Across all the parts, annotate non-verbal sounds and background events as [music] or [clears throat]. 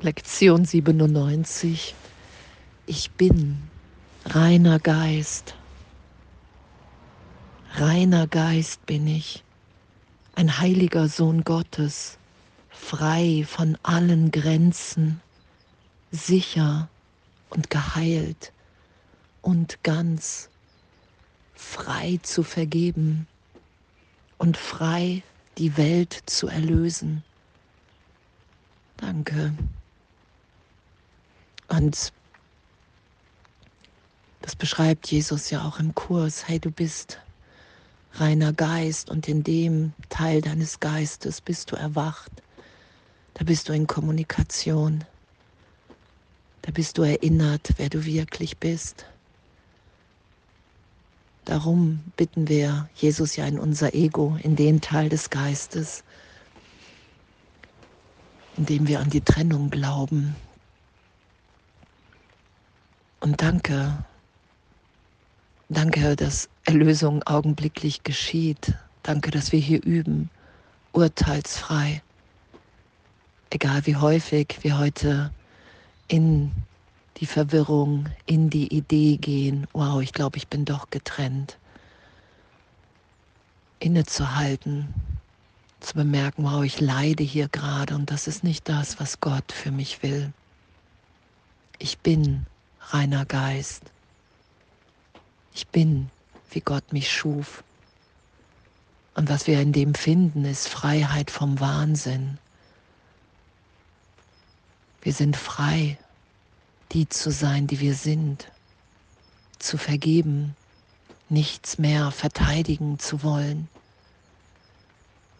Lektion 97. Ich bin reiner Geist. Reiner Geist bin ich, ein heiliger Sohn Gottes, frei von allen Grenzen, sicher und geheilt und ganz frei zu vergeben und frei die Welt zu erlösen. Danke. Und das beschreibt Jesus ja auch im Kurs. Hey, du bist reiner Geist und in dem Teil deines Geistes bist du erwacht. Da bist du in Kommunikation. Da bist du erinnert, wer du wirklich bist. Darum bitten wir Jesus ja in unser Ego, in den Teil des Geistes, in dem wir an die Trennung glauben, und danke, danke, dass Erlösung augenblicklich geschieht. Danke, dass wir hier üben, urteilsfrei. Egal wie häufig wir heute in die Verwirrung, in die Idee gehen, wow, ich glaube, ich bin doch getrennt. Innezuhalten, zu bemerken, wow, ich leide hier gerade und das ist nicht das, was Gott für mich will. Ich bin reiner Geist. Ich bin, wie Gott mich schuf. Und was wir in dem finden, ist Freiheit vom Wahnsinn. Wir sind frei, die zu sein, die wir sind, zu vergeben, nichts mehr verteidigen zu wollen,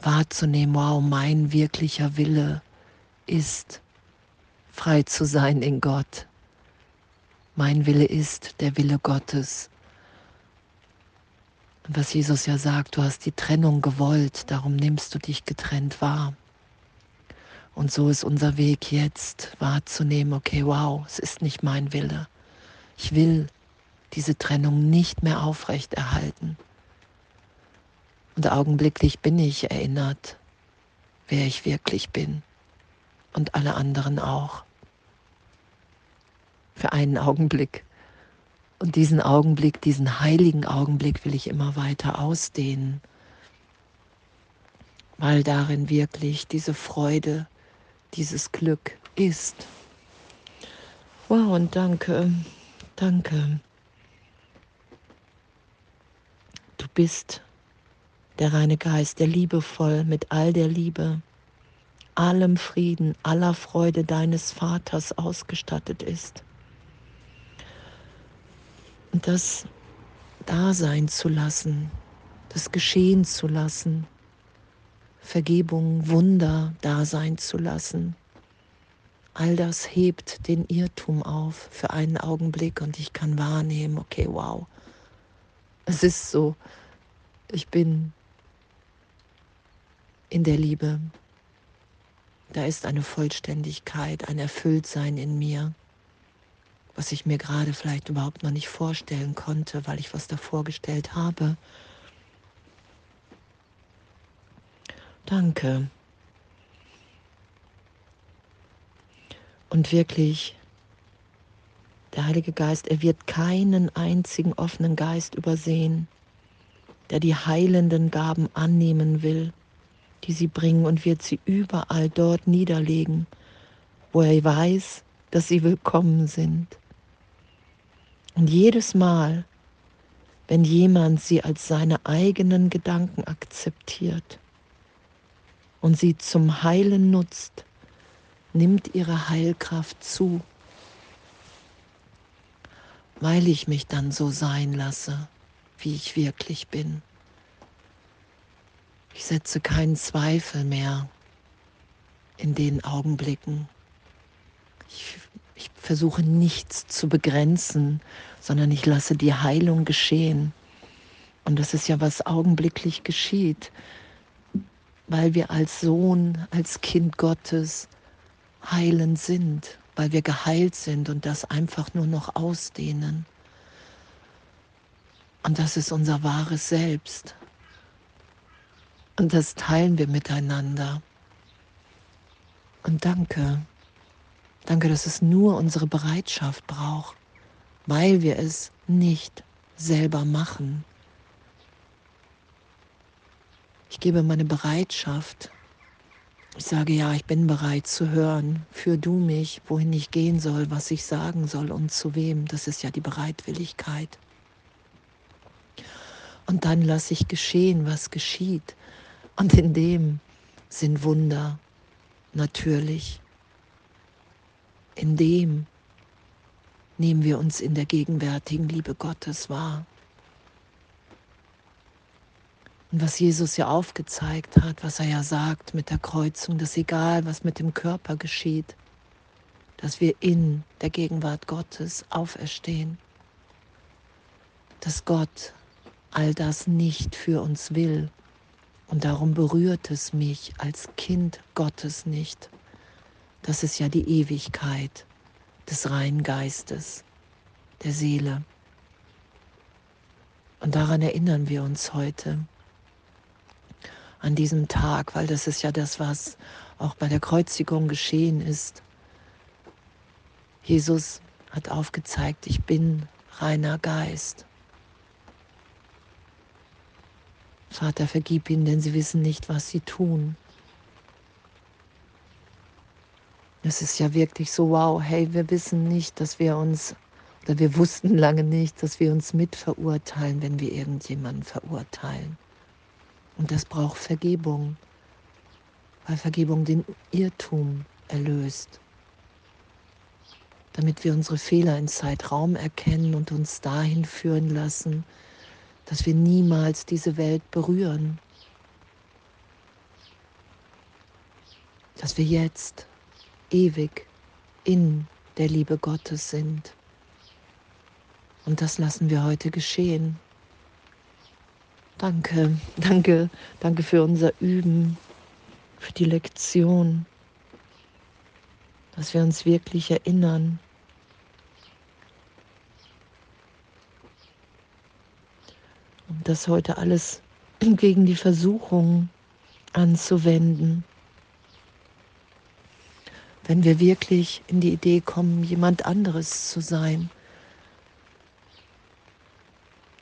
wahrzunehmen, wow, mein wirklicher Wille ist, frei zu sein in Gott mein Wille ist der Wille Gottes. Und was Jesus ja sagt, du hast die Trennung gewollt, darum nimmst du dich getrennt wahr. Und so ist unser Weg jetzt wahrzunehmen, okay, wow, es ist nicht mein Wille. Ich will diese Trennung nicht mehr aufrechterhalten. Und augenblicklich bin ich erinnert, wer ich wirklich bin. Und alle anderen auch für einen Augenblick. Und diesen Augenblick, diesen heiligen Augenblick will ich immer weiter ausdehnen, weil darin wirklich diese Freude, dieses Glück ist. Wow, und danke, danke. Du bist der reine Geist, der liebevoll mit all der Liebe, allem Frieden, aller Freude deines Vaters ausgestattet ist und das da sein zu lassen, das geschehen zu lassen, Vergebung, Wunder da sein zu lassen. All das hebt den Irrtum auf für einen Augenblick und ich kann wahrnehmen, okay, wow, es ist so, ich bin in der Liebe. Da ist eine Vollständigkeit, ein Erfülltsein in mir was ich mir gerade vielleicht überhaupt noch nicht vorstellen konnte, weil ich was da vorgestellt habe. Danke. Und wirklich, der Heilige Geist, er wird keinen einzigen offenen Geist übersehen, der die heilenden Gaben annehmen will, die sie bringen und wird sie überall dort niederlegen, wo er weiß, dass sie willkommen sind. Und jedes Mal, wenn jemand sie als seine eigenen Gedanken akzeptiert und sie zum Heilen nutzt, nimmt ihre Heilkraft zu, weil ich mich dann so sein lasse, wie ich wirklich bin. Ich setze keinen Zweifel mehr in den Augenblicken. Ich versuche nichts zu begrenzen, sondern ich lasse die Heilung geschehen. Und das ist ja, was augenblicklich geschieht, weil wir als Sohn, als Kind Gottes heilend sind, weil wir geheilt sind und das einfach nur noch ausdehnen. Und das ist unser wahres Selbst. Und das teilen wir miteinander. Und danke. Danke, dass es nur unsere Bereitschaft braucht, weil wir es nicht selber machen. Ich gebe meine Bereitschaft. Ich sage ja, ich bin bereit zu hören. Führ du mich, wohin ich gehen soll, was ich sagen soll und zu wem. Das ist ja die Bereitwilligkeit. Und dann lasse ich geschehen, was geschieht. Und in dem sind Wunder natürlich. In dem nehmen wir uns in der gegenwärtigen Liebe Gottes wahr. Und was Jesus ja aufgezeigt hat, was er ja sagt mit der Kreuzung, dass egal, was mit dem Körper geschieht, dass wir in der Gegenwart Gottes auferstehen, dass Gott all das nicht für uns will. Und darum berührt es mich als Kind Gottes nicht. Das ist ja die Ewigkeit des reinen Geistes, der Seele. Und daran erinnern wir uns heute, an diesem Tag, weil das ist ja das, was auch bei der Kreuzigung geschehen ist. Jesus hat aufgezeigt, ich bin reiner Geist. Vater, vergib ihnen, denn sie wissen nicht, was sie tun. Es ist ja wirklich so, wow, hey, wir wissen nicht, dass wir uns, oder wir wussten lange nicht, dass wir uns mitverurteilen, wenn wir irgendjemanden verurteilen. Und das braucht Vergebung, weil Vergebung den Irrtum erlöst, damit wir unsere Fehler in Zeitraum erkennen und uns dahin führen lassen, dass wir niemals diese Welt berühren, dass wir jetzt ewig in der Liebe Gottes sind. Und das lassen wir heute geschehen. Danke, [laughs] danke, danke für unser Üben, für die Lektion, dass wir uns wirklich erinnern. Und das heute alles [clears throat] gegen die Versuchung anzuwenden wenn wir wirklich in die Idee kommen, jemand anderes zu sein.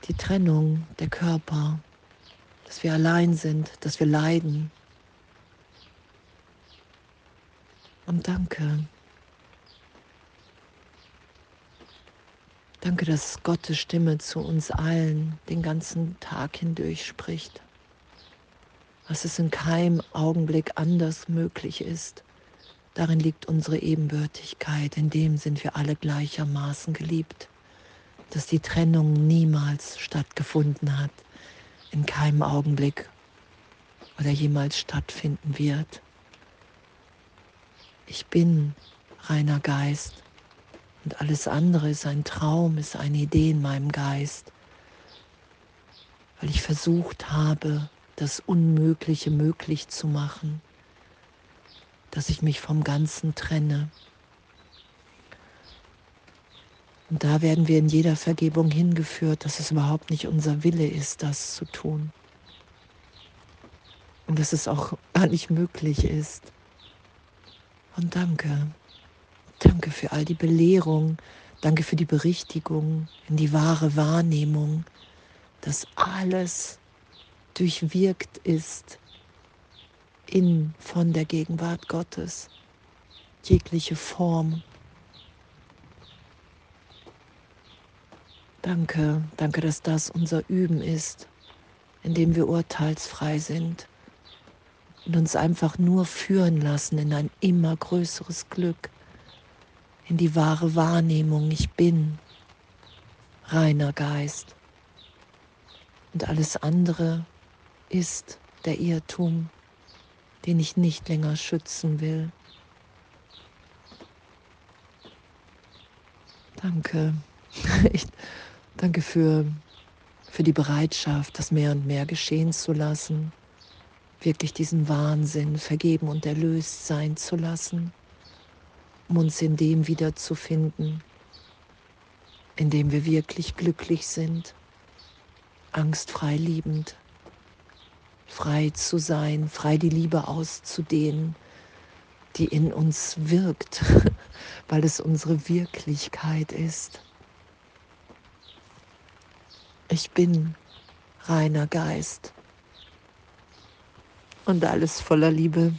Die Trennung der Körper, dass wir allein sind, dass wir leiden. Und danke. Danke, dass Gottes Stimme zu uns allen den ganzen Tag hindurch spricht. Was es in keinem Augenblick anders möglich ist. Darin liegt unsere Ebenbürtigkeit, in dem sind wir alle gleichermaßen geliebt, dass die Trennung niemals stattgefunden hat, in keinem Augenblick oder jemals stattfinden wird. Ich bin reiner Geist und alles andere ist ein Traum, ist eine Idee in meinem Geist, weil ich versucht habe, das Unmögliche möglich zu machen dass ich mich vom Ganzen trenne. Und da werden wir in jeder Vergebung hingeführt, dass es überhaupt nicht unser Wille ist, das zu tun. Und dass es auch gar nicht möglich ist. Und danke. Danke für all die Belehrung. Danke für die Berichtigung in die wahre Wahrnehmung, dass alles durchwirkt ist in von der Gegenwart Gottes, jegliche Form. Danke, danke, dass das unser Üben ist, in dem wir urteilsfrei sind und uns einfach nur führen lassen in ein immer größeres Glück, in die wahre Wahrnehmung, ich bin reiner Geist. Und alles andere ist der Irrtum den ich nicht länger schützen will. Danke. [laughs] Ich danke für, für die Bereitschaft, das mehr und mehr geschehen zu lassen, wirklich diesen Wahnsinn vergeben und erlöst sein zu lassen, um uns in dem wiederzufinden, in dem wir wirklich glücklich sind, angstfrei liebend frei zu sein, frei die Liebe auszudehnen, die in uns wirkt, [laughs] weil es unsere Wirklichkeit ist. Ich bin reiner Geist und alles voller Liebe.